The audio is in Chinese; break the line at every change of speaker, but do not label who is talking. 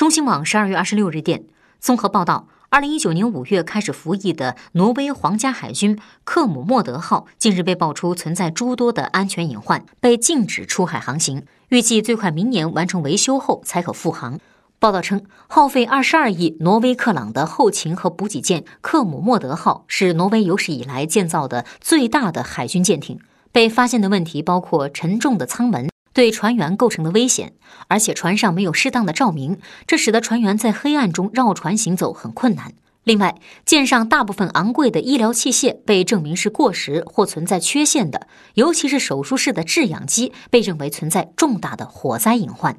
中新网十二月二十六日电，综合报道，二零一九年五月开始服役的挪威皇家海军克姆莫德号近日被爆出存在诸多的安全隐患，被禁止出海航行，预计最快明年完成维修后才可复航。报道称，耗费二十二亿挪威克朗的后勤和补给舰克姆莫德号是挪威有史以来建造的最大的海军舰艇。被发现的问题包括沉重的舱门。对船员构成的危险，而且船上没有适当的照明，这使得船员在黑暗中绕船行走很困难。另外，舰上大部分昂贵的医疗器械被证明是过时或存在缺陷的，尤其是手术室的制氧机被认为存在重大的火灾隐患。